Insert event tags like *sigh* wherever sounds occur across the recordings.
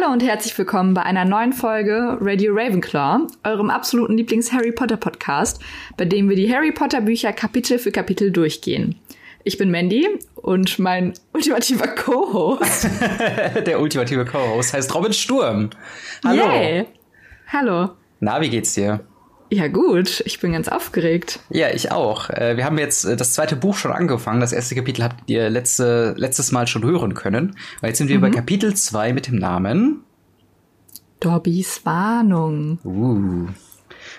Hallo und herzlich willkommen bei einer neuen Folge Radio Ravenclaw, eurem absoluten Lieblings-Harry Potter Podcast, bei dem wir die Harry Potter Bücher Kapitel für Kapitel durchgehen. Ich bin Mandy und mein ultimativer Co-Host. *laughs* Der ultimative Co-Host heißt Robin Sturm. Hallo. Yay. Hallo. Na, wie geht's dir? Ja, gut. Ich bin ganz aufgeregt. Ja, ich auch. Äh, wir haben jetzt äh, das zweite Buch schon angefangen. Das erste Kapitel habt ihr letzte, letztes Mal schon hören können. Weil jetzt sind wir mhm. bei Kapitel 2 mit dem Namen Dobbys Warnung. Uh.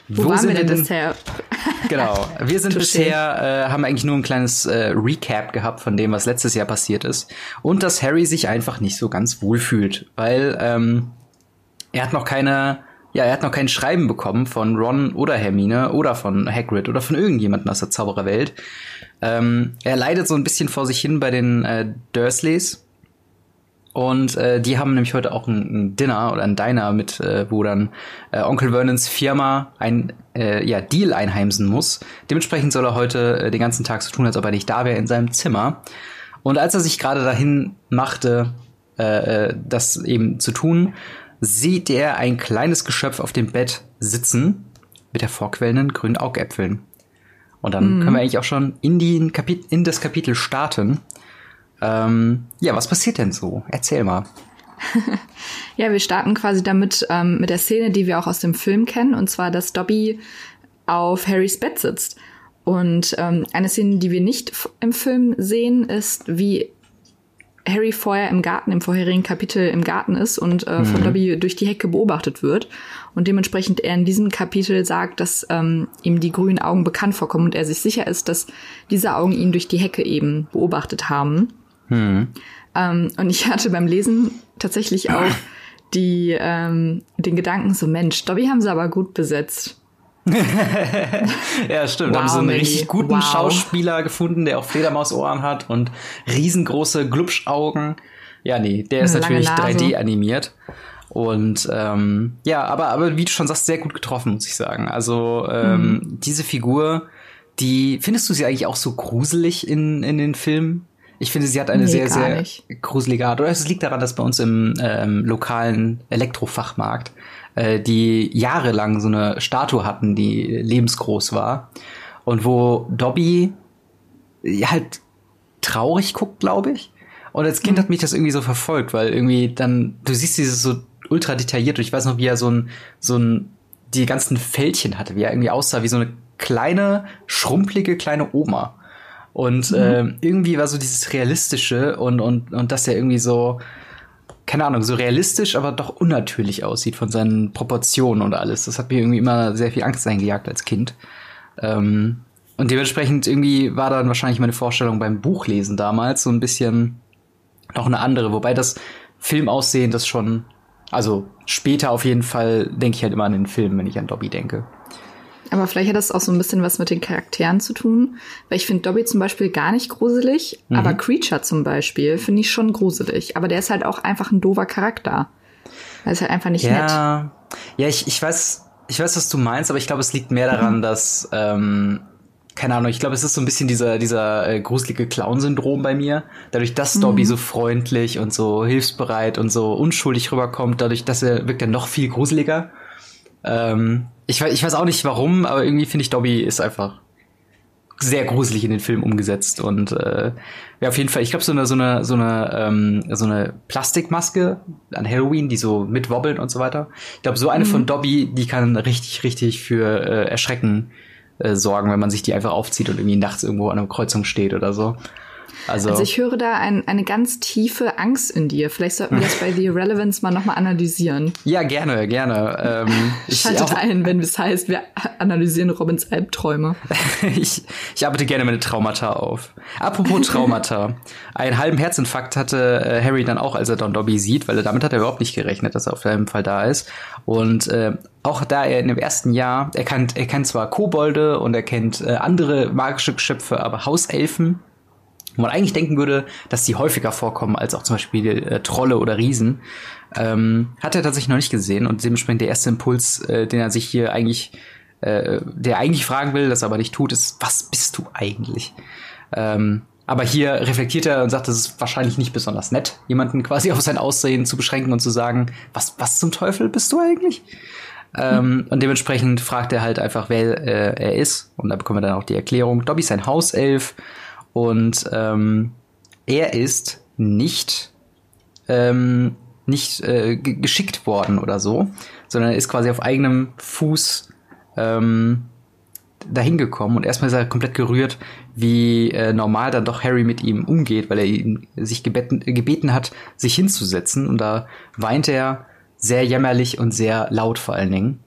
Wo, Wo waren wir denn bisher? *laughs* genau, wir sind bisher, äh, haben eigentlich nur ein kleines äh, Recap gehabt von dem, was letztes Jahr passiert ist. Und dass Harry sich einfach nicht so ganz wohl fühlt, weil ähm, er hat noch keine ja, er hat noch kein Schreiben bekommen von Ron oder Hermine oder von Hagrid oder von irgendjemandem aus der Zaubererwelt. Ähm, er leidet so ein bisschen vor sich hin bei den äh, Dursleys. Und äh, die haben nämlich heute auch ein, ein Dinner oder ein Diner mit, äh, wo dann äh, Onkel Vernons Firma ein äh, ja, Deal einheimsen muss. Dementsprechend soll er heute äh, den ganzen Tag so tun, als ob er nicht da wäre in seinem Zimmer. Und als er sich gerade dahin machte, äh, äh das eben zu tun, sieht er ein kleines Geschöpf auf dem Bett sitzen mit hervorquellenden grünen Augäpfeln. Und dann mhm. können wir eigentlich auch schon in, die in das Kapitel starten. Ähm, ja, was passiert denn so? Erzähl mal. *laughs* ja, wir starten quasi damit ähm, mit der Szene, die wir auch aus dem Film kennen, und zwar, dass Dobby auf Harrys Bett sitzt. Und ähm, eine Szene, die wir nicht im Film sehen, ist, wie Harry vorher im Garten, im vorherigen Kapitel im Garten ist und äh, von mhm. Dobby durch die Hecke beobachtet wird. Und dementsprechend er in diesem Kapitel sagt, dass ähm, ihm die grünen Augen bekannt vorkommen und er sich sicher ist, dass diese Augen ihn durch die Hecke eben beobachtet haben. Mhm. Ähm, und ich hatte beim Lesen tatsächlich auch die, ähm, den Gedanken so, Mensch, Dobby haben sie aber gut besetzt. *laughs* ja, stimmt. Wow, da haben sie einen Mandy. richtig guten wow. Schauspieler gefunden, der auch Fledermausohren hat und riesengroße Glubschaugen. Ja, nee, der ist natürlich 3D animiert. Und ähm, ja, aber, aber wie du schon sagst, sehr gut getroffen, muss ich sagen. Also ähm, mhm. diese Figur, die findest du sie eigentlich auch so gruselig in, in den Filmen? Ich finde, sie hat eine nee, sehr, sehr nicht. gruselige Art. Oder es liegt daran, dass bei uns im ähm, lokalen Elektrofachmarkt äh, die jahrelang so eine Statue hatten, die lebensgroß war. Und wo Dobby halt traurig guckt, glaube ich. Und als Kind mhm. hat mich das irgendwie so verfolgt, weil irgendwie dann, du siehst dieses so ultra detailliert. Und ich weiß noch, wie er so ein, so ein, die ganzen Fältchen hatte, wie er irgendwie aussah, wie so eine kleine, schrumpelige kleine Oma. Und mhm. äh, irgendwie war so dieses Realistische und, und, und dass er irgendwie so, keine Ahnung, so realistisch, aber doch unnatürlich aussieht von seinen Proportionen und alles. Das hat mir irgendwie immer sehr viel Angst eingejagt als Kind. Ähm, und dementsprechend irgendwie war dann wahrscheinlich meine Vorstellung beim Buchlesen damals so ein bisschen noch eine andere, wobei das Filmaussehen das schon, also später auf jeden Fall denke ich halt immer an den Film, wenn ich an Dobby denke. Aber vielleicht hat das auch so ein bisschen was mit den Charakteren zu tun. Weil ich finde Dobby zum Beispiel gar nicht gruselig, mhm. aber Creature zum Beispiel finde ich schon gruselig. Aber der ist halt auch einfach ein doofer Charakter. Er ist halt einfach nicht ja. nett. Ja, ich, ich weiß, ich weiß, was du meinst, aber ich glaube, es liegt mehr daran, mhm. dass, ähm, keine Ahnung, ich glaube, es ist so ein bisschen dieser, dieser äh, gruselige Clown-Syndrom bei mir. Dadurch, dass mhm. Dobby so freundlich und so hilfsbereit und so unschuldig rüberkommt, dadurch, dass er wirkt er noch viel gruseliger. Ähm, ich, weiß, ich weiß auch nicht warum, aber irgendwie finde ich Dobby ist einfach sehr gruselig in den Film umgesetzt und äh, ja auf jeden Fall ich glaube so eine so eine so eine ähm, so eine Plastikmaske an Halloween die so mitwobbeln und so weiter ich glaube so eine mhm. von Dobby die kann richtig richtig für äh, Erschrecken äh, sorgen wenn man sich die einfach aufzieht und irgendwie nachts irgendwo an einer Kreuzung steht oder so also, also ich höre da ein, eine ganz tiefe Angst in dir. Vielleicht sollten wir das bei The Irrelevance mal nochmal analysieren. *laughs* Ja, gerne, gerne. Ähm, *laughs* Schaltet ein, wenn es heißt, wir analysieren Robins Albträume. *laughs* ich, ich arbeite gerne meine Traumata auf. Apropos Traumata. Einen halben Herzinfarkt hatte äh, Harry dann auch, als er Don Dobby sieht, weil er damit hat er überhaupt nicht gerechnet, dass er auf jeden Fall da ist. Und äh, auch da er in dem ersten Jahr, er kennt, er kennt zwar Kobolde und er kennt äh, andere magische Geschöpfe, aber Hauselfen wo man eigentlich denken würde, dass die häufiger vorkommen als auch zum Beispiel äh, Trolle oder Riesen, ähm, hat er tatsächlich noch nicht gesehen und dementsprechend der erste Impuls, äh, den er sich hier eigentlich, äh, der eigentlich fragen will, das aber nicht tut, ist, was bist du eigentlich? Ähm, Aber hier reflektiert er und sagt, das ist wahrscheinlich nicht besonders nett, jemanden quasi auf sein Aussehen zu beschränken und zu sagen, was, was zum Teufel bist du eigentlich? Ähm, und dementsprechend fragt er halt einfach, wer äh, er ist. Und da bekommen wir dann auch die Erklärung. Dobby ist ein Hauself und ähm, er ist nicht, ähm, nicht äh, geschickt worden oder so, sondern er ist quasi auf eigenem Fuß ähm, dahin gekommen und erstmal ist er komplett gerührt, wie äh, normal dann doch Harry mit ihm umgeht, weil er ihn sich gebeten, gebeten hat, sich hinzusetzen und da weint er sehr jämmerlich und sehr laut vor allen Dingen.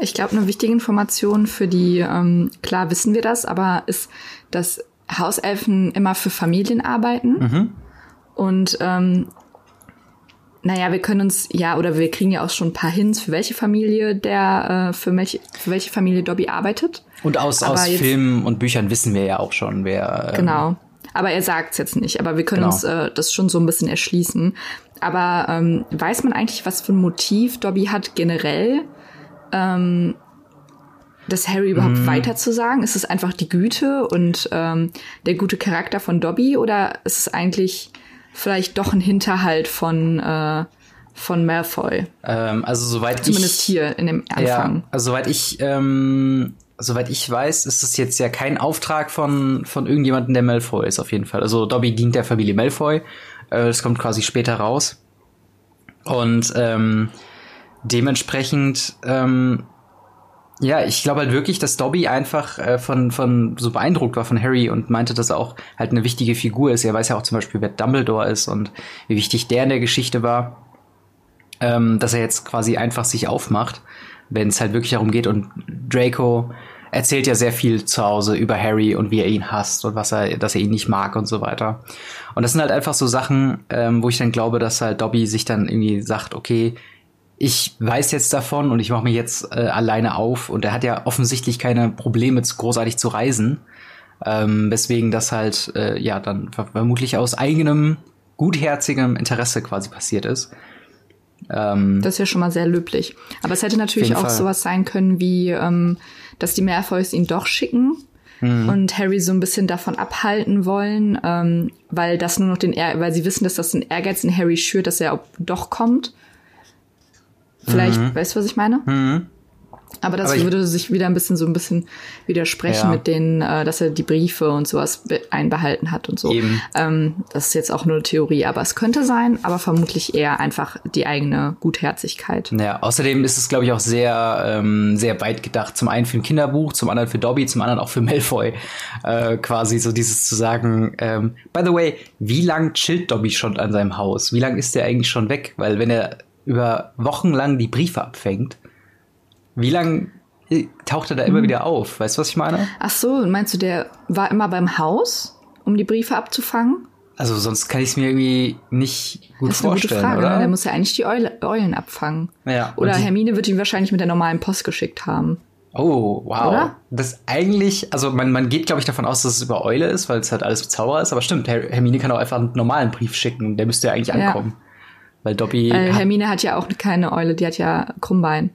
Ich glaube, eine wichtige Information für die, ähm, klar wissen wir das, aber ist, dass Hauselfen immer für Familien arbeiten. Mhm. Und ähm, naja, wir können uns, ja, oder wir kriegen ja auch schon ein paar Hints, für welche Familie der, äh, für, welche, für welche Familie Dobby arbeitet. Und aus, aus jetzt, Filmen und Büchern wissen wir ja auch schon, wer. Ähm, genau. Aber er sagt es jetzt nicht. Aber wir können genau. uns äh, das schon so ein bisschen erschließen. Aber ähm, weiß man eigentlich, was für ein Motiv Dobby hat generell, ähm, das Harry überhaupt mm. weiter zu sagen? Ist es einfach die Güte und ähm, der gute Charakter von Dobby oder ist es eigentlich vielleicht doch ein Hinterhalt von äh, von Malfoy? Ähm, also soweit Zumindest ich, hier in dem Anfang. Ja, also soweit ich ähm, soweit ich weiß, ist es jetzt ja kein Auftrag von von irgendjemandem, der Malfoy ist auf jeden Fall. Also Dobby dient der Familie Malfoy äh, das kommt quasi später raus. Und ähm, dementsprechend, ähm, ja, ich glaube halt wirklich, dass Dobby einfach äh, von, von so beeindruckt war von Harry und meinte, dass er auch halt eine wichtige Figur ist. Er weiß ja auch zum Beispiel, wer Dumbledore ist und wie wichtig der in der Geschichte war. Ähm, dass er jetzt quasi einfach sich aufmacht, wenn es halt wirklich darum geht und Draco erzählt ja sehr viel zu Hause über Harry und wie er ihn hasst und was er, dass er ihn nicht mag und so weiter. Und das sind halt einfach so Sachen, ähm, wo ich dann glaube, dass halt Dobby sich dann irgendwie sagt, okay, ich weiß jetzt davon und ich mache mich jetzt äh, alleine auf und er hat ja offensichtlich keine Probleme, großartig zu reisen. Ähm, weswegen das halt äh, ja dann vermutlich aus eigenem gutherzigem Interesse quasi passiert ist. Ähm, das ist ja schon mal sehr löblich. Aber es hätte natürlich auch Fall. sowas sein können wie ähm, dass die Malfoys ihn doch schicken mhm. und Harry so ein bisschen davon abhalten wollen, ähm, weil das nur noch den, er weil sie wissen, dass das den Ehrgeiz in Harry schürt, dass er doch kommt. Vielleicht, mhm. weißt du, was ich meine? Mhm. Aber das Aber würde sich wieder ein bisschen so ein bisschen widersprechen ja. mit denen, äh, dass er die Briefe und sowas einbehalten hat und so. Eben. Ähm, das ist jetzt auch nur eine Theorie, aber es könnte sein, aber vermutlich eher einfach die eigene Gutherzigkeit. Ja, außerdem ist es, glaube ich, auch sehr, ähm, sehr weit gedacht. Zum einen für ein Kinderbuch, zum anderen für Dobby, zum anderen auch für Malfoy. Äh, quasi so dieses zu sagen, ähm, by the way, wie lang chillt Dobby schon an seinem Haus? Wie lang ist der eigentlich schon weg? Weil wenn er über Wochen lang die Briefe abfängt, wie lange taucht er da immer hm. wieder auf? Weißt du, was ich meine? Ach so, meinst du, der war immer beim Haus, um die Briefe abzufangen? Also sonst kann ich es mir irgendwie nicht gut das ist vorstellen, eine gute Frage, oder? Ne? Der muss ja eigentlich die Eule, Eulen abfangen. Ja. Oder Hermine wird ihn wahrscheinlich mit der normalen Post geschickt haben. Oh, wow. Oder? Das eigentlich, also man, man geht, glaube ich, davon aus, dass es über Eule ist, weil es halt alles Zauberer ist. Aber stimmt, Her Hermine kann auch einfach einen normalen Brief schicken. Der müsste ja eigentlich ankommen. Ja. Weil Dobby. Äh, Hermine hat ja auch keine Eule, die hat ja Krummbein.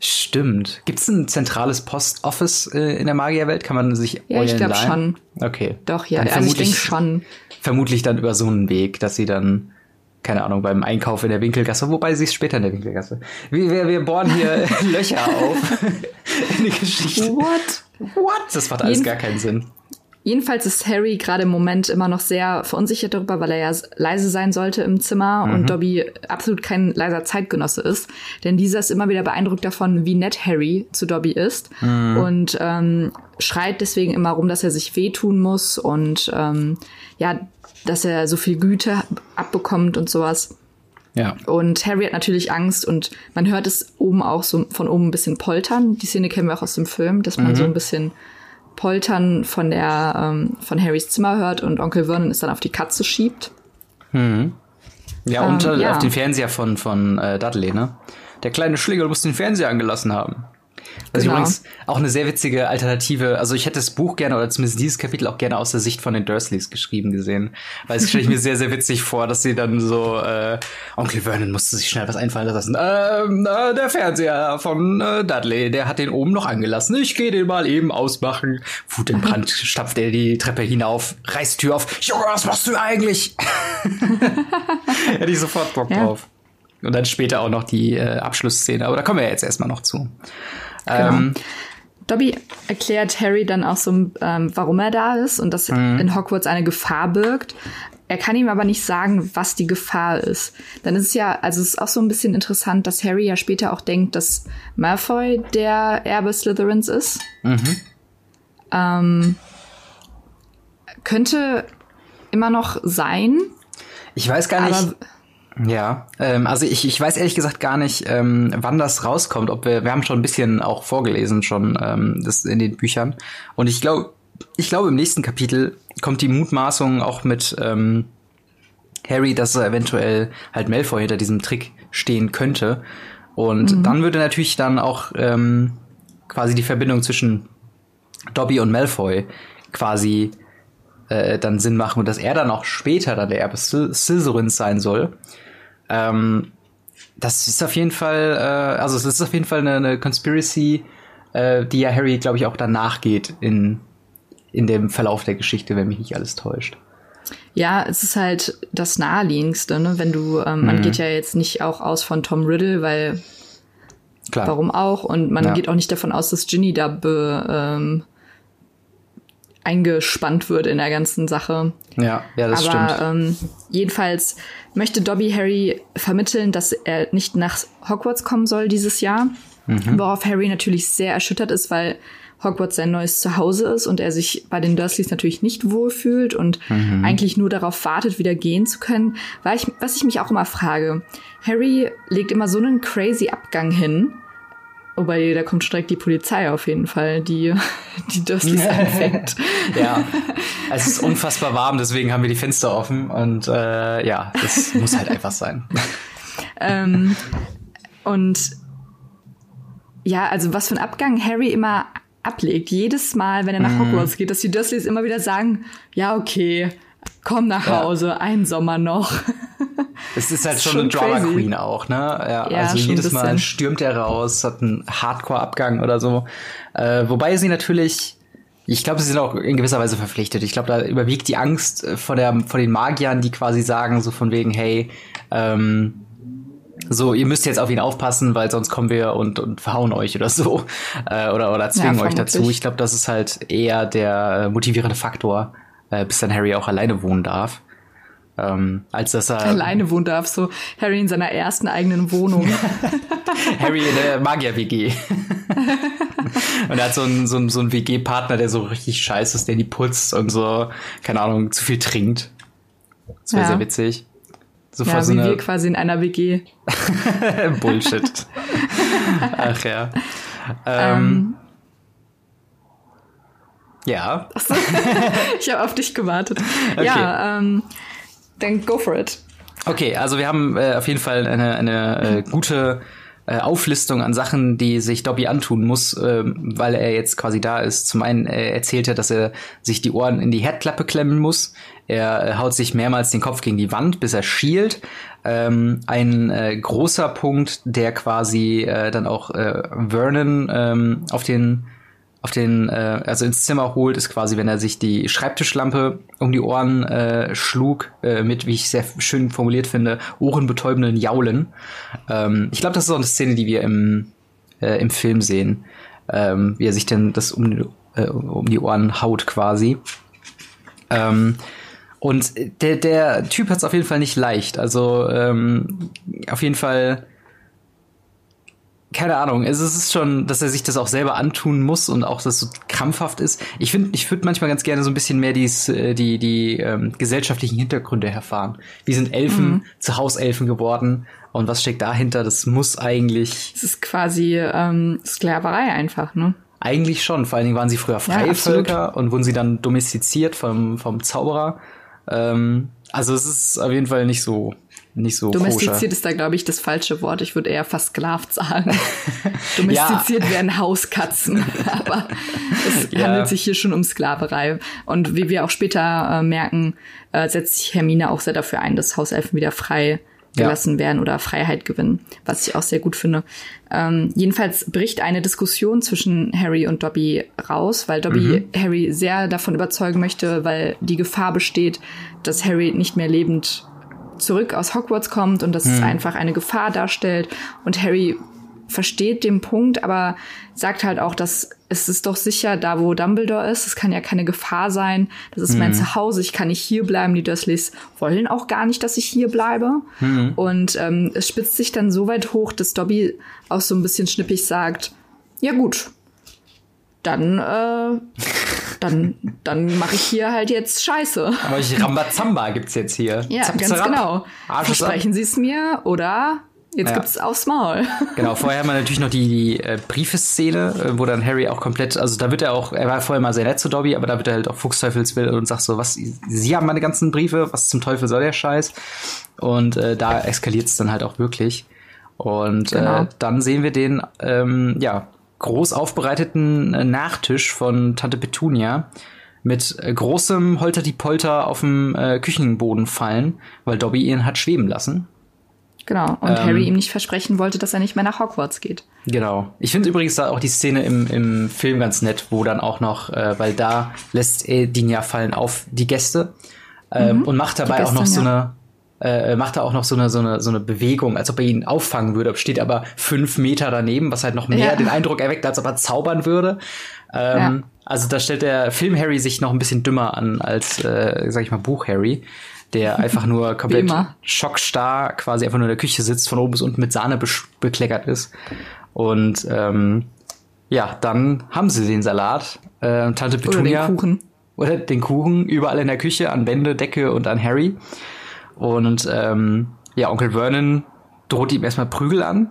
Stimmt. Gibt es ein zentrales Post-Office äh, in der Magierwelt? Kann man sich Ja, ich glaube schon. Okay. Doch, ja. Dann also ich denke schon. Vermutlich dann über so einen Weg, dass sie dann, keine Ahnung, beim Einkauf in der Winkelgasse, wobei sie ist später in der Winkelgasse. Wir, wir, wir bohren hier *laughs* Löcher auf *laughs* in die Geschichte. What? What? Das macht alles Jeden gar keinen Sinn. Jedenfalls ist Harry gerade im Moment immer noch sehr verunsichert darüber, weil er ja leise sein sollte im Zimmer mhm. und Dobby absolut kein leiser Zeitgenosse ist. Denn dieser ist immer wieder beeindruckt davon, wie nett Harry zu Dobby ist mhm. und ähm, schreit deswegen immer rum, dass er sich wehtun muss und ähm, ja, dass er so viel Güte abbekommt und sowas. Ja. Und Harry hat natürlich Angst und man hört es oben auch so von oben ein bisschen poltern. Die Szene kennen wir auch aus dem Film, dass man mhm. so ein bisschen Poltern von der ähm, von Harrys Zimmer hört und Onkel Vernon es dann auf die Katze schiebt. Mhm. Ja, und ähm, ja. auf den Fernseher von, von äh, Dudley, ne? Der kleine Schlingel muss den Fernseher angelassen haben. Was genau. übrigens auch eine sehr witzige Alternative, also ich hätte das Buch gerne oder zumindest dieses Kapitel auch gerne aus der Sicht von den Dursleys geschrieben gesehen. Weil es stelle ich mir sehr, sehr witzig vor, dass sie dann so, äh, Onkel Vernon musste sich schnell was einfallen lassen. Ähm, äh, der Fernseher von äh, Dudley, der hat den oben noch angelassen. Ich gehe den mal eben ausmachen. Wut im Brand *laughs* stapft er die Treppe hinauf, reißt die Tür auf. Junge, was machst du eigentlich? *laughs* hätte ich sofort Bock ja. drauf. Und dann später auch noch die äh, Abschlussszene. Aber da kommen wir jetzt erstmal noch zu. Genau. Ähm, Dobby erklärt Harry dann auch so, ähm, warum er da ist und dass mhm. in Hogwarts eine Gefahr birgt. Er kann ihm aber nicht sagen, was die Gefahr ist. Dann ist es ja, also es ist auch so ein bisschen interessant, dass Harry ja später auch denkt, dass Malfoy der Erbe Slytherins ist. Mhm. Ähm, könnte immer noch sein. Ich weiß gar nicht. Ja, ähm, also ich, ich weiß ehrlich gesagt gar nicht, ähm, wann das rauskommt. Ob wir, wir haben schon ein bisschen auch vorgelesen schon ähm, das in den Büchern. Und ich glaube, ich glaube im nächsten Kapitel kommt die Mutmaßung auch mit ähm, Harry, dass er eventuell halt Malfoy hinter diesem Trick stehen könnte. Und mhm. dann würde natürlich dann auch ähm, quasi die Verbindung zwischen Dobby und Malfoy quasi äh, dann Sinn machen und dass er dann auch später dann der Erbe Slytherins sein soll. Ähm, das ist auf jeden Fall, äh, also es ist auf jeden Fall eine, eine Conspiracy, äh, die ja Harry, glaube ich, auch danach geht in, in dem Verlauf der Geschichte, wenn mich nicht alles täuscht. Ja, es ist halt das naheliegendste, ne? Wenn du, ähm, man mhm. geht ja jetzt nicht auch aus von Tom Riddle, weil Klar. warum auch? Und man ja. geht auch nicht davon aus, dass Ginny da be, ähm, eingespannt wird in der ganzen Sache. Ja, ja, das Aber, stimmt. Ähm, jedenfalls möchte Dobby Harry vermitteln, dass er nicht nach Hogwarts kommen soll dieses Jahr. Mhm. Worauf Harry natürlich sehr erschüttert ist, weil Hogwarts sein neues Zuhause ist und er sich bei den Dursleys natürlich nicht wohlfühlt und mhm. eigentlich nur darauf wartet, wieder gehen zu können. Weil ich, was ich mich auch immer frage, Harry legt immer so einen crazy Abgang hin Wobei, da kommt direkt die Polizei auf jeden Fall, die *laughs* die Dursleys *laughs* anfängt. ja, es ist unfassbar warm, deswegen haben wir die Fenster offen und äh, ja, das muss halt einfach sein. *laughs* ähm, und ja, also was für ein Abgang Harry immer ablegt, jedes Mal, wenn er nach mm. Hogwarts geht, dass die Dursleys immer wieder sagen, ja, okay, komm nach Hause, ja. ein Sommer noch. Es ist halt schon, schon, eine Drama crazy. Queen auch, ne? Ja, ja also jedes Mal stürmt er raus, hat einen Hardcore-Abgang oder so. Äh, wobei sie natürlich, ich glaube, sie sind auch in gewisser Weise verpflichtet. Ich glaube, da überwiegt die Angst vor der, vor den Magiern, die quasi sagen, so von wegen, hey, ähm, so, ihr müsst jetzt auf ihn aufpassen, weil sonst kommen wir und, und verhauen euch oder so. *laughs* Äh, oder, oder zwingen ja, euch dazu. Ich glaube, das ist halt eher der äh, motivierende Faktor, äh, bis dann Harry auch alleine wohnen darf. Ähm, als dass er alleine wohnen darf, so Harry in seiner ersten eigenen Wohnung. *laughs* Harry in der Magier-WG. *laughs* und er hat so einen, so einen, so einen WG-Partner, der so richtig scheiße ist, der die putzt und so, keine Ahnung, zu viel trinkt. Das wäre ja. sehr witzig. So ja, so wie eine... wir quasi in einer WG. *laughs* Bullshit. Ach ja. Ähm, ähm, ja. ich habe auf dich gewartet. Okay. Ja, ähm, dann go for it. Okay, also wir haben äh, auf jeden Fall eine, eine äh, gute äh, Auflistung an Sachen, die sich Dobby antun muss, äh, weil er jetzt quasi da ist. Zum einen äh, erzählt er, dass er sich die Ohren in die Herdklappe klemmen muss. Er äh, haut sich mehrmals den Kopf gegen die Wand, bis er schielt. Ähm, ein äh, großer Punkt, der quasi äh, dann auch äh, Vernon ähm, auf den auf den, äh, also ins Zimmer holt, ist quasi, wenn er sich die Schreibtischlampe um die Ohren äh, schlug, äh, mit, wie ich sehr schön formuliert finde, ohrenbetäubenden Jaulen. Ähm, ich glaube, das ist auch eine Szene, die wir im, äh, im Film sehen, ähm, wie er sich denn das um, äh, um die Ohren haut quasi. Ähm, und der, der Typ hat es auf jeden Fall nicht leicht. Also ähm, auf jeden Fall keine Ahnung, es ist schon, dass er sich das auch selber antun muss und auch, dass es so krampfhaft ist. Ich finde, ich würde manchmal ganz gerne so ein bisschen mehr dies, äh, die, die ähm, gesellschaftlichen Hintergründe erfahren. Wie sind Elfen mhm. zu Hauselfen geworden und was steckt dahinter? Das muss eigentlich. Es ist quasi ähm, Sklaverei einfach, ne? Eigentlich schon. Vor allen Dingen waren sie früher Freivölker ja, und wurden sie dann domestiziert vom, vom Zauberer. Ähm, also es ist auf jeden Fall nicht so nicht so Domestiziert koscher. ist da, glaube ich, das falsche Wort. Ich würde eher versklavt sagen. *laughs* Domestiziert ja. werden Hauskatzen. *laughs* Aber es ja. handelt sich hier schon um Sklaverei. Und wie wir auch später äh, merken, äh, setzt sich Hermine auch sehr dafür ein, dass Hauselfen wieder frei gelassen ja. werden oder Freiheit gewinnen, was ich auch sehr gut finde. Ähm, jedenfalls bricht eine Diskussion zwischen Harry und Dobby raus, weil Dobby mhm. Harry sehr davon überzeugen möchte, weil die Gefahr besteht, dass Harry nicht mehr lebend zurück aus Hogwarts kommt und dass hm. es einfach eine Gefahr darstellt. Und Harry versteht den Punkt, aber sagt halt auch, dass es ist doch sicher, da wo Dumbledore ist, es kann ja keine Gefahr sein. Das ist mhm. mein Zuhause, ich kann nicht hier bleiben. Die Dursleys wollen auch gar nicht, dass ich hier bleibe. Mhm. Und ähm, es spitzt sich dann so weit hoch, dass Dobby auch so ein bisschen schnippig sagt, ja gut, dann, äh, dann, *laughs* dann mache ich hier halt jetzt Scheiße. Aber ich Rambazamba gibt's jetzt hier. Ja, Zap, ganz genau. Versprechen Sie es mir oder Jetzt ja. gibt's aufs Maul. *laughs* Genau, vorher haben wir natürlich noch die, die äh, Briefeszene, äh, wo dann Harry auch komplett, also da wird er auch, er war vorher mal sehr nett zu Dobby, aber da wird er halt auch Fuchsteufelswill und sagt so, was, Sie haben meine ganzen Briefe, was zum Teufel soll der Scheiß? Und äh, da eskaliert es dann halt auch wirklich. Und äh, genau. äh, dann sehen wir den, ähm, ja, groß aufbereiteten äh, Nachtisch von Tante Petunia mit äh, großem Holter die Polter auf dem äh, Küchenboden fallen, weil Dobby ihn hat schweben lassen. Genau. Und ähm, Harry ihm nicht versprechen wollte, dass er nicht mehr nach Hogwarts geht. Genau. Ich finde übrigens da auch die Szene im, im Film ganz nett, wo dann auch noch, äh, weil da lässt Edin ja fallen auf die Gäste ähm, mhm. und macht dabei Gäste, auch noch so eine äh, macht er auch noch so eine, so, eine, so eine Bewegung, als ob er ihn auffangen würde, steht aber fünf Meter daneben, was halt noch mehr ja. den Eindruck erweckt, als ob er zaubern würde. Ähm, ja. Also da stellt der Film Harry sich noch ein bisschen dümmer an als, äh, sag ich mal, Buch Harry, der *laughs* einfach nur komplett schockstarr quasi einfach nur in der Küche sitzt, von oben bis unten mit Sahne be bekleckert ist. Und ähm, ja, dann haben sie den Salat. Äh, Tante Petunia. Oder den Kuchen. Oder den Kuchen überall in der Küche, an Wände, Decke und an Harry. Und ähm, ja, Onkel Vernon droht ihm erstmal Prügel an.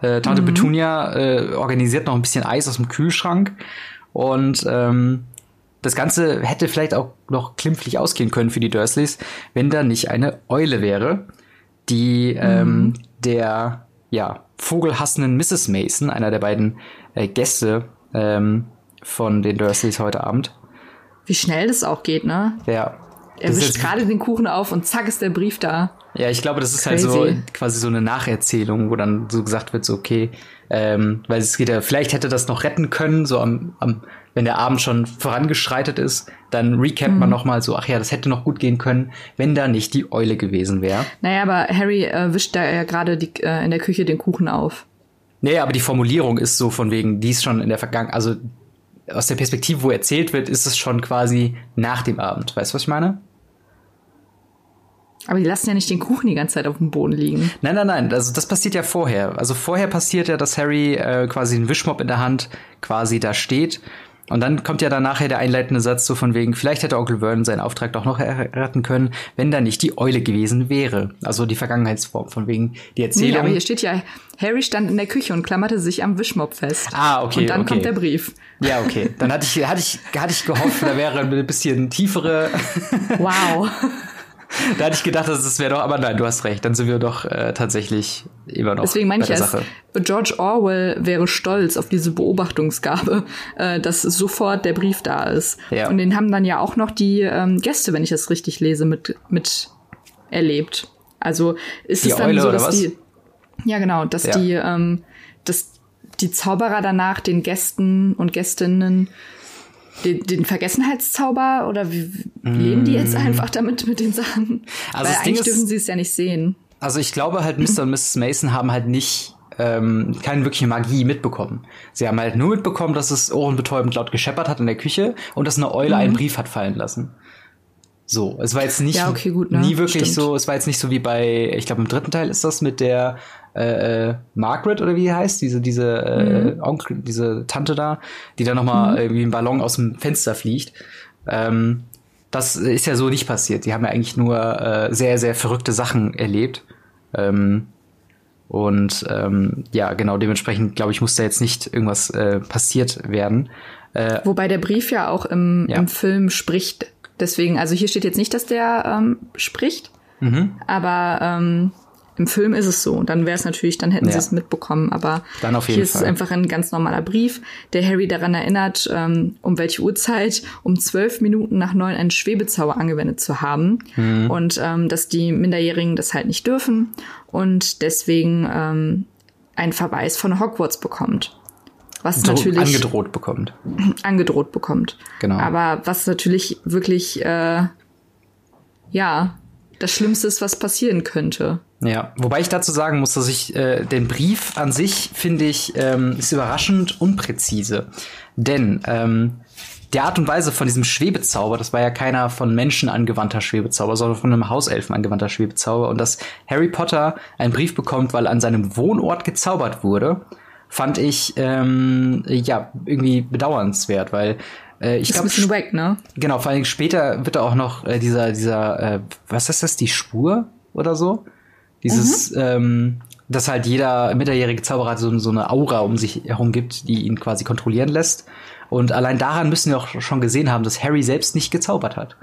Äh, Tante mhm. Petunia äh, organisiert noch ein bisschen Eis aus dem Kühlschrank. Und ähm, das Ganze hätte vielleicht auch noch klimpflich ausgehen können für die Dursleys, wenn da nicht eine Eule wäre, die ähm, mhm. der ja, vogelhassenden Mrs. Mason, einer der beiden äh, Gäste ähm, von den Dursleys heute Abend. Wie schnell das auch geht, ne? Ja. Er wischt gerade den Kuchen auf und zack ist der Brief da. Ja, ich glaube, das ist Crazy. halt so quasi so eine Nacherzählung, wo dann so gesagt wird, so okay, ähm, weil es geht ja, vielleicht hätte das noch retten können, so am, am wenn der Abend schon vorangeschreitet ist, dann recapt mhm. man noch mal so, ach ja, das hätte noch gut gehen können, wenn da nicht die Eule gewesen wäre. Naja, aber Harry äh, wischt da ja gerade äh, in der Küche den Kuchen auf. Naja, aber die Formulierung ist so von wegen, die ist schon in der Vergangenheit, also aus der Perspektive, wo erzählt wird, ist es schon quasi nach dem Abend. Weißt du, was ich meine? Aber die lassen ja nicht den Kuchen die ganze Zeit auf dem Boden liegen. Nein, nein, nein. Also das passiert ja vorher. Also vorher passiert ja, dass Harry äh, quasi einen Wischmopp in der Hand quasi da steht. Und dann kommt ja dann nachher der einleitende Satz so von wegen, vielleicht hätte Onkel Vernon seinen Auftrag doch noch erraten können, wenn da nicht die Eule gewesen wäre. Also die Vergangenheitsform von wegen die Erzählung. Nee, aber hier steht ja, Harry stand in der Küche und klammerte sich am Wischmopp fest. Ah, okay. Und dann okay. kommt der Brief. Ja, okay. Dann hatte ich, hatte ich, hatte ich gehofft, da wäre ein bisschen tiefere. wow *laughs* da hatte ich gedacht, das wäre doch, aber nein, du hast recht, dann sind wir doch äh, tatsächlich immer noch. Deswegen meine ich erst, George Orwell wäre stolz auf diese Beobachtungsgabe, äh, dass sofort der Brief da ist. Ja. Und den haben dann ja auch noch die ähm, Gäste, wenn ich das richtig lese, mit, mit erlebt. Also ist die es dann Eule, so, dass die. Ja, genau, dass ja. die, ähm, dass die Zauberer danach den Gästen und Gästinnen den, den Vergessenheitszauber oder wie leben die jetzt einfach damit mit den Sachen? Also Weil eigentlich dürfen sie es ja nicht sehen. Also ich glaube halt, Mr. und Mrs. Mason haben halt nicht ähm, keine wirkliche Magie mitbekommen. Sie haben halt nur mitbekommen, dass es ohrenbetäubend laut gescheppert hat in der Küche und dass eine Eule mhm. einen Brief hat fallen lassen. So, es war jetzt nicht ja, okay, gut, ne? nie wirklich Stimmt. so, es war jetzt nicht so wie bei, ich glaube im dritten Teil ist das mit der äh, äh, Margaret oder wie die heißt, diese diese äh, mhm. Onkel, diese Tante da, die dann noch mal mhm. irgendwie ein Ballon aus dem Fenster fliegt. Ähm, das ist ja so nicht passiert. Die haben ja eigentlich nur äh, sehr sehr verrückte Sachen erlebt. Ähm, und ähm, ja, genau dementsprechend glaube ich, muss da jetzt nicht irgendwas äh, passiert werden. Äh, Wobei der Brief ja auch im, ja. im Film spricht Deswegen, also hier steht jetzt nicht, dass der ähm, spricht, mhm. aber ähm, im Film ist es so. Dann wäre es natürlich, dann hätten ja. sie es mitbekommen. Aber dann auf jeden hier Fall. ist es einfach ein ganz normaler Brief, der Harry daran erinnert, ähm, um welche Uhrzeit um zwölf Minuten nach neun einen Schwebezauber angewendet zu haben. Mhm. Und ähm, dass die Minderjährigen das halt nicht dürfen und deswegen ähm, einen Verweis von Hogwarts bekommt. Was Dro natürlich angedroht bekommt. *clears throat* Angedroht bekommt. Genau. Aber was natürlich wirklich äh, ja das Schlimmste ist, was passieren könnte. Ja, wobei ich dazu sagen muss, dass ich äh, den Brief an sich finde ich ähm, ist überraschend unpräzise, denn ähm, der Art und Weise von diesem Schwebezauber, das war ja keiner von Menschen angewandter Schwebezauber, sondern von einem Hauselfen angewandter Schwebezauber und dass Harry Potter einen Brief bekommt, weil an seinem Wohnort gezaubert wurde, fand ich ähm, ja irgendwie bedauernswert, weil äh, ich glaube, wack, ne? Genau, vor allem später wird da auch noch äh, dieser dieser äh, was ist das die Spur oder so? Dieses, mhm. ähm, dass halt jeder minderjährige Zauberer so, so eine Aura um sich herum gibt, die ihn quasi kontrollieren lässt. Und allein daran müssen wir auch schon gesehen haben, dass Harry selbst nicht gezaubert hat.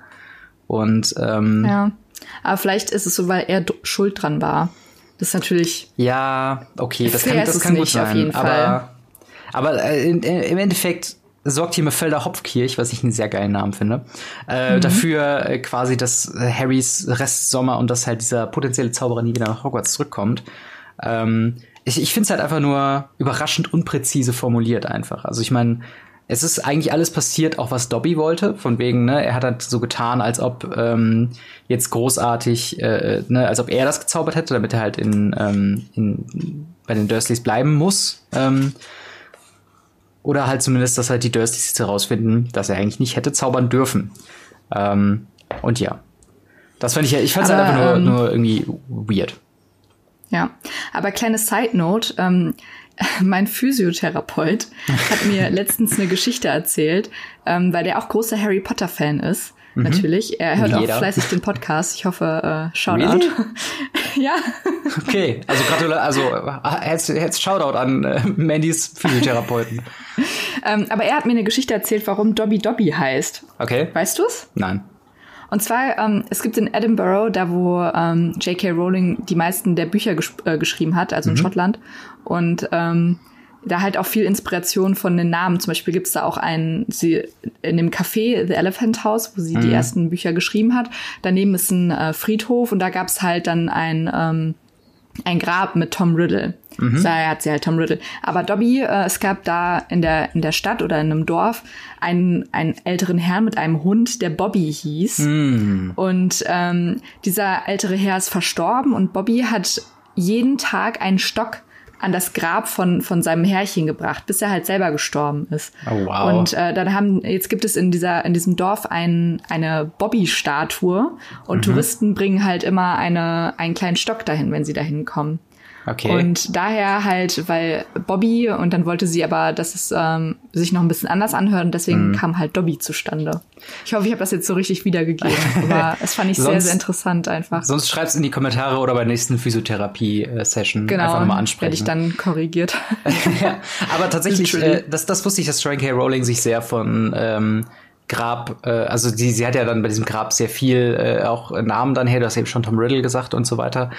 Und ähm, ja, aber vielleicht ist es so, weil er schuld dran war. Das ist natürlich. Ja, okay, das kann, das kann gut sein. aber, aber äh, in, in, im Endeffekt sorgt hier Mephelder Hopfkirch, was ich einen sehr geilen Namen finde, äh, mhm. dafür äh, quasi, dass Harrys Restsommer und dass halt dieser potenzielle Zauberer nie wieder nach Hogwarts zurückkommt. Ähm, ich ich finde es halt einfach nur überraschend unpräzise formuliert einfach. Also ich meine, es ist eigentlich alles passiert, auch was Dobby wollte, von wegen, ne, er hat halt so getan, als ob ähm, jetzt großartig, äh, ne, als ob er das gezaubert hätte, damit er halt in, ähm, in bei den Dursleys bleiben muss. Ähm, oder halt zumindest, dass halt die Dursleys herausfinden, dass er eigentlich nicht hätte zaubern dürfen. Ähm, und ja. Das fand ich ja, ich fand es halt einfach nur, ähm, nur irgendwie weird. Ja, aber kleine Side Note, ähm, *laughs* mein Physiotherapeut hat mir *laughs* letztens eine Geschichte erzählt, ähm, weil der auch großer Harry Potter Fan ist. Mhm. Natürlich. Er hört auch fleißig den Podcast. Ich hoffe, äh, Shoutout. Really? *laughs* ja. Okay, also gratulation, also jetzt, jetzt Shoutout an äh, Mandys Physiotherapeuten. ähm, aber er hat mir eine Geschichte erzählt, warum Dobby Dobby heißt. Okay. Weißt du's? Nein. Und zwar, ähm, es gibt in Edinburgh, da wo ähm, J.K. Rowling die meisten der Bücher äh, geschrieben hat, also mhm. in Schottland. Und ähm, da halt auch viel Inspiration von den Namen. Zum Beispiel gibt's da auch einen, sie in dem Café The Elephant House, wo sie mhm. die ersten Bücher geschrieben hat. Daneben ist ein äh, Friedhof und da gab's halt dann ein, ähm, ein Grab mit Tom Riddle. Mhm. Daher hat sie halt Tom Riddle. Aber Dobby, äh, es gab da in der, in der Stadt oder in einem Dorf einen, einen älteren Herrn mit einem Hund, der Bobby hieß. Mhm. Und ähm, dieser ältere Herr ist verstorben und Bobby hat jeden Tag einen Stock an das Grab von, von seinem Herrchen gebracht, bis er halt selber gestorben ist. Oh, wow. Und äh, dann haben, jetzt gibt es in dieser, in diesem Dorf ein, eine Bobby-Statue und mhm. Touristen bringen halt immer eine, einen kleinen Stock dahin, wenn sie dahin kommen. Okay. Und daher halt, weil Bobby und dann wollte sie aber, dass es ähm, sich noch ein bisschen anders anhört und deswegen mm. kam halt Dobby zustande. Ich hoffe, ich habe das jetzt so richtig wiedergegeben, *laughs* aber es fand ich sonst, sehr, sehr interessant einfach. Sonst schreib's in die Kommentare oder bei der nächsten Physiotherapie-Session genau, einfach nochmal ansprechen. werde ich dann korrigiert. *laughs* ja, aber tatsächlich, *laughs* äh, das, das wusste ich, dass Joanne K. Rowling sich sehr von ähm, Grab, äh, also sie, sie hat ja dann bei diesem Grab sehr viel äh, auch Namen dann her, du hast eben schon Tom Riddle gesagt und so weiter.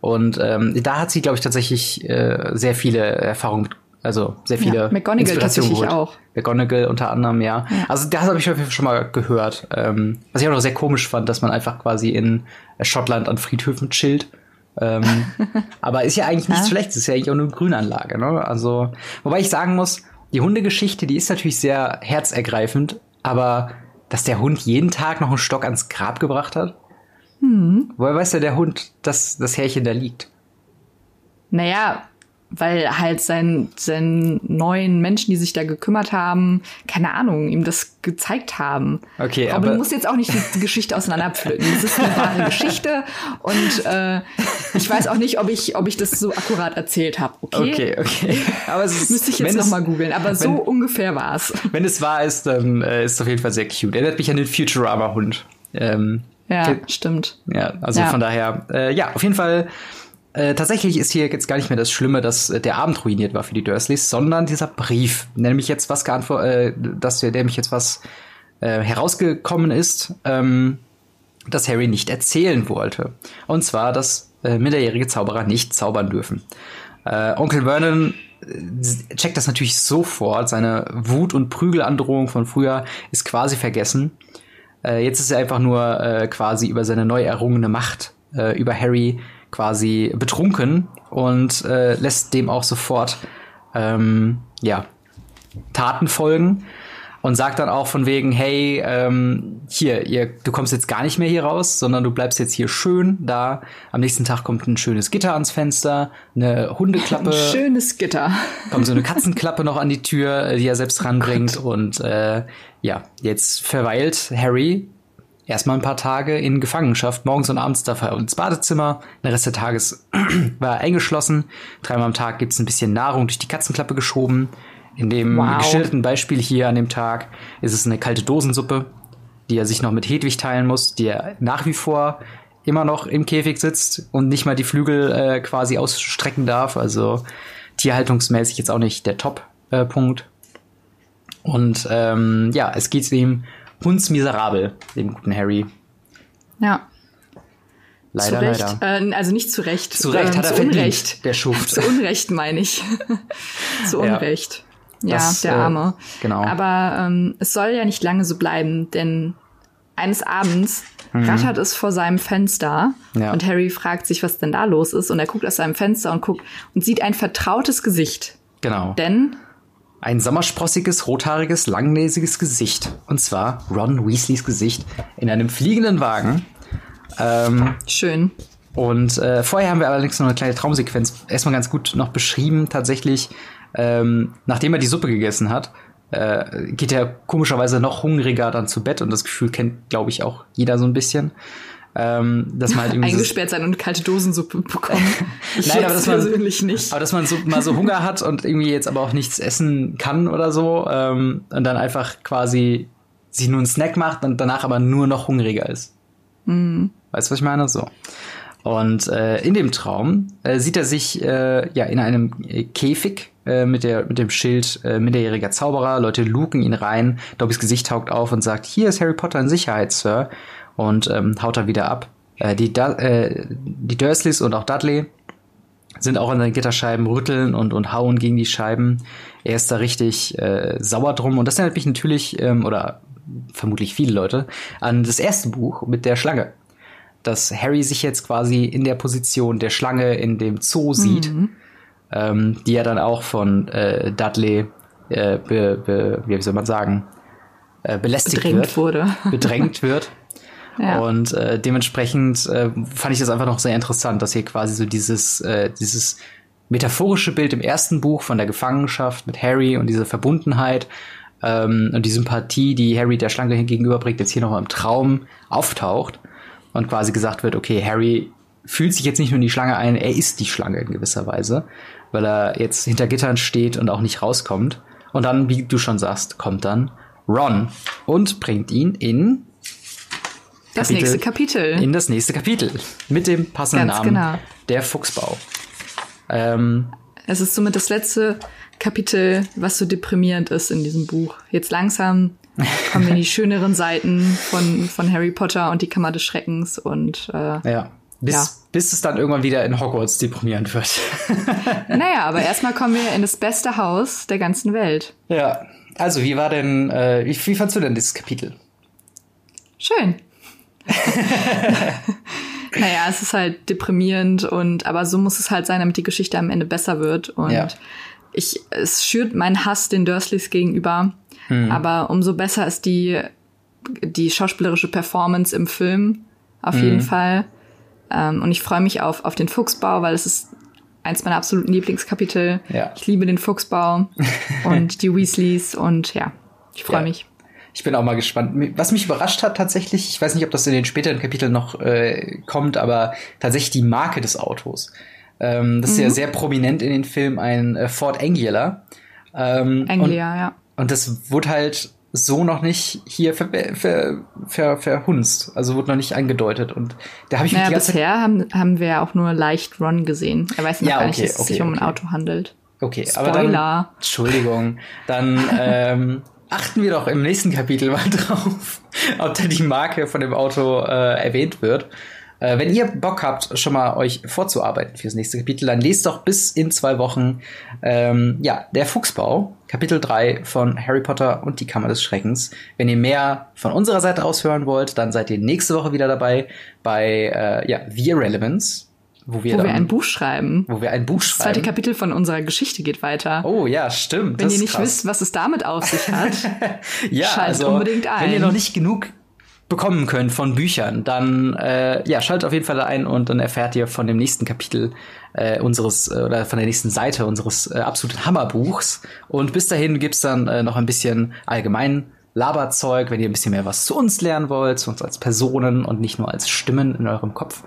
Und ähm, da hat sie, glaube ich, tatsächlich äh, sehr viele Erfahrungen mit also sehr viele ja, McGonagall tatsächlich geholt. auch. McGonagall unter anderem, ja. ja. Also das habe ich schon mal gehört. Ähm, was ich auch noch sehr komisch fand, dass man einfach quasi in Schottland an Friedhöfen chillt. Ähm, *laughs* aber ist ja eigentlich nichts ja. Schlechtes, ist ja eigentlich auch eine Grünanlage, ne? Also, wobei ich sagen muss, die Hundegeschichte, die ist natürlich sehr herzergreifend, aber dass der Hund jeden Tag noch einen Stock ans Grab gebracht hat, hm. Woher weiß ja der Hund, dass das Härchen da liegt? Naja, weil halt sein, sein neuen Menschen, die sich da gekümmert haben, keine Ahnung, ihm das gezeigt haben. Okay, aber, aber du musst jetzt auch nicht die *laughs* Geschichte auseinanderpflücken. Das ist eine wahre Geschichte und äh, ich weiß auch nicht, ob ich, ob ich das so akkurat erzählt habe. Okay, okay, okay. Aber es ist, müsste ich jetzt noch mal googeln. Aber wenn, so ungefähr war es. Wenn es wahr ist, dann äh, ist es auf jeden Fall sehr cute. Erinnert mich an den Futurama-Hund. Ähm, ja, stimmt. Ja, also ja. von daher, äh, ja, auf jeden Fall. Äh, tatsächlich ist hier jetzt gar nicht mehr das Schlimme, dass äh, der Abend ruiniert war für die Dursleys, sondern dieser Brief, nämlich jetzt was äh, dass der, der mich jetzt was äh, herausgekommen ist, ähm, dass Harry nicht erzählen wollte. Und zwar, dass äh, minderjährige Zauberer nicht zaubern dürfen. Äh, Onkel Vernon äh, checkt das natürlich sofort. Seine Wut und Prügelandrohung von früher ist quasi vergessen. Äh, jetzt ist er einfach nur äh, quasi über seine neu errungene Macht äh, über Harry quasi betrunken und äh, lässt dem auch sofort ähm, ja Taten folgen und sagt dann auch von wegen, hey, ähm, hier, ihr, du kommst jetzt gar nicht mehr hier raus, sondern du bleibst jetzt hier schön da. Am nächsten Tag kommt ein schönes Gitter ans Fenster, eine Hundeklappe. *laughs* Ein schönes Gitter. Kommt so eine Katzenklappe noch an die Tür, die er selbst ranbringt. Oh und äh, ja, jetzt verweilt Harry erstmal ein paar Tage in Gefangenschaft. Morgens und abends darf er ins Badezimmer. Der Rest der Tages *clears throat* war er eingeschlossen. Dreimal am Tag gibt's ein bisschen Nahrung durch die Katzenklappe geschoben. In dem wow. geschilderten Beispiel hier an dem Tag ist es eine kalte Dosensuppe, die er sich noch mit Hedwig teilen muss, die er nach wie vor immer noch im Käfig sitzt und nicht mal die Flügel äh, quasi ausstrecken darf. Also tierhaltungsmäßig jetzt auch nicht der Top-Punkt. Äh, und ähm, ja, es geht ihm hundsmiserabel, dem guten Harry. Ja. Leider, zu Recht, leider. Äh, also nicht zu Recht. Zu Recht ähm, hat er verdient, Unrecht. der Schuft. zu Unrecht meine ich. *laughs* zu Unrecht. Ja. Ja, das, der äh, Arme. Äh, genau. Aber ähm, es soll ja nicht lange so bleiben, denn eines Abends mhm. rattert es vor seinem Fenster ja. und Harry fragt sich, was denn da los ist. Und er guckt aus seinem Fenster und guckt und sieht ein vertrautes Gesicht. Genau. Denn ein sommersprossiges, rothaariges, langnäsiges Gesicht. Und zwar Ron Weasleys Gesicht in einem fliegenden Wagen. Ähm, Schön. Und äh, vorher haben wir allerdings noch eine kleine Traumsequenz erstmal ganz gut noch beschrieben. Tatsächlich ähm, nachdem er die Suppe gegessen hat, äh, geht er komischerweise noch hungriger dann zu Bett und das Gefühl kennt, glaube ich, auch jeder so ein bisschen. Ähm, dass man halt eingesperrt sein und kalte Dosensuppe bekommen. *laughs* Ich Nein, aber dass man persönlich nicht. Aber dass man so, mal so Hunger hat und irgendwie jetzt aber auch nichts essen kann oder so ähm, und dann einfach quasi sich nur einen Snack macht und danach aber nur noch hungriger ist. Mhm. Weißt du, was ich meine? So. Und äh, in dem Traum äh, sieht er sich äh, ja in einem äh, Käfig äh, mit, der, mit dem Schild äh, minderjähriger Zauberer. Leute luken ihn rein. Dobbys Gesicht taucht auf und sagt, hier ist Harry Potter in Sicherheit, Sir. Und ähm, haut er wieder ab. Äh, die, äh, die Dursleys und auch Dudley sind auch an den Gitterscheiben, rütteln und, und hauen gegen die Scheiben. Er ist da richtig äh, sauer drum. Und das erinnert mich natürlich, ähm, oder vermutlich viele Leute, an das erste Buch mit der Schlange. Dass Harry sich jetzt quasi in der Position der Schlange in dem Zoo sieht. Mhm ähm, die ja dann auch von äh, Dudley, äh, be, be, wie soll man sagen, äh, belästigt Bedrängt wird. wurde. Bedrängt *laughs* wird. Und äh, dementsprechend äh, fand ich das einfach noch sehr interessant, dass hier quasi so dieses, äh, dieses metaphorische Bild im ersten Buch von der Gefangenschaft mit Harry und diese Verbundenheit ähm, und die Sympathie, die Harry der Schlange gegenüberbringt, jetzt hier nochmal im Traum auftaucht und quasi gesagt wird, okay, Harry fühlt sich jetzt nicht nur in die Schlange ein, er ist die Schlange in gewisser Weise weil er jetzt hinter Gittern steht und auch nicht rauskommt. Und dann, wie du schon sagst, kommt dann Ron und bringt ihn in das Kapitel, nächste Kapitel. In das nächste Kapitel. Mit dem passenden Ganz Namen. Genau. Der Fuchsbau. Ähm, es ist somit das letzte Kapitel, was so deprimierend ist in diesem Buch. Jetzt langsam *laughs* kommen wir in die schöneren Seiten von, von Harry Potter und die Kammer des Schreckens und äh, ja. Bis, ja. bis es dann irgendwann wieder in Hogwarts deprimierend wird. *laughs* *laughs* naja, aber erstmal kommen wir in das beste Haus der ganzen Welt. Ja. Also, wie war denn, äh, wie, wie fandst du denn dieses Kapitel? Schön. *laughs* naja, es ist halt deprimierend und aber so muss es halt sein, damit die Geschichte am Ende besser wird. Und ja. ich, es schürt meinen Hass den Dursleys gegenüber. Mhm. Aber umso besser ist die, die schauspielerische Performance im Film. Auf mhm. jeden Fall. Ähm, und ich freue mich auf, auf den Fuchsbau, weil es ist eins meiner absoluten Lieblingskapitel. Ja. Ich liebe den Fuchsbau *laughs* und die Weasleys und ja, ich freue ja. mich. Ich bin auch mal gespannt. Was mich überrascht hat tatsächlich, ich weiß nicht, ob das in den späteren Kapiteln noch äh, kommt, aber tatsächlich die Marke des Autos. Ähm, das mhm. ist ja mhm. sehr prominent in den Filmen ein äh, Ford Anglia. Ähm, Anglia, und, ja. Und das wurde halt so noch nicht hier ver, ver, ver, verhunzt. Also wurde noch nicht angedeutet. Und da habe ich naja, bisher haben, haben wir ja auch nur leicht Ron gesehen. Er weiß noch ja, gar okay, nicht, dass okay, es sich okay. um ein Auto handelt. Okay, Spoiler. aber dann, Entschuldigung. Dann ähm, *laughs* achten wir doch im nächsten Kapitel mal *laughs* drauf, ob da die Marke von dem Auto äh, erwähnt wird. Äh, wenn ihr Bock habt, schon mal euch vorzuarbeiten fürs nächste Kapitel, dann lest doch bis in zwei Wochen ähm, ja, der Fuchsbau, Kapitel 3 von Harry Potter und die Kammer des Schreckens. Wenn ihr mehr von unserer Seite aus hören wollt, dann seid ihr nächste Woche wieder dabei bei äh, ja, The Irrelevance. Wo wir, wo dann, wir ein Buch schreiben. Wo wir ein Buch schreiben. Das zweite Kapitel von unserer Geschichte geht weiter. Oh ja, stimmt. Wenn ihr nicht krass. wisst, was es damit auf sich hat, *laughs* ja, schaltet also, unbedingt ein. Wenn ihr noch nicht genug bekommen könnt von Büchern, dann äh, ja, schaltet auf jeden Fall ein und dann erfährt ihr von dem nächsten Kapitel äh, unseres äh, oder von der nächsten Seite unseres äh, absoluten Hammerbuchs. Und bis dahin gibt's dann äh, noch ein bisschen allgemein Laberzeug, wenn ihr ein bisschen mehr was zu uns lernen wollt, zu uns als Personen und nicht nur als Stimmen in eurem Kopf.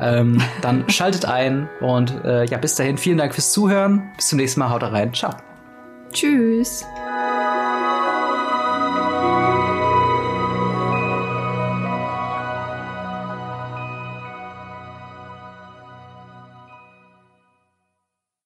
Ähm, dann *laughs* schaltet ein und äh, ja, bis dahin vielen Dank fürs Zuhören. Bis zum nächsten Mal. Haut rein. Ciao. Tschüss.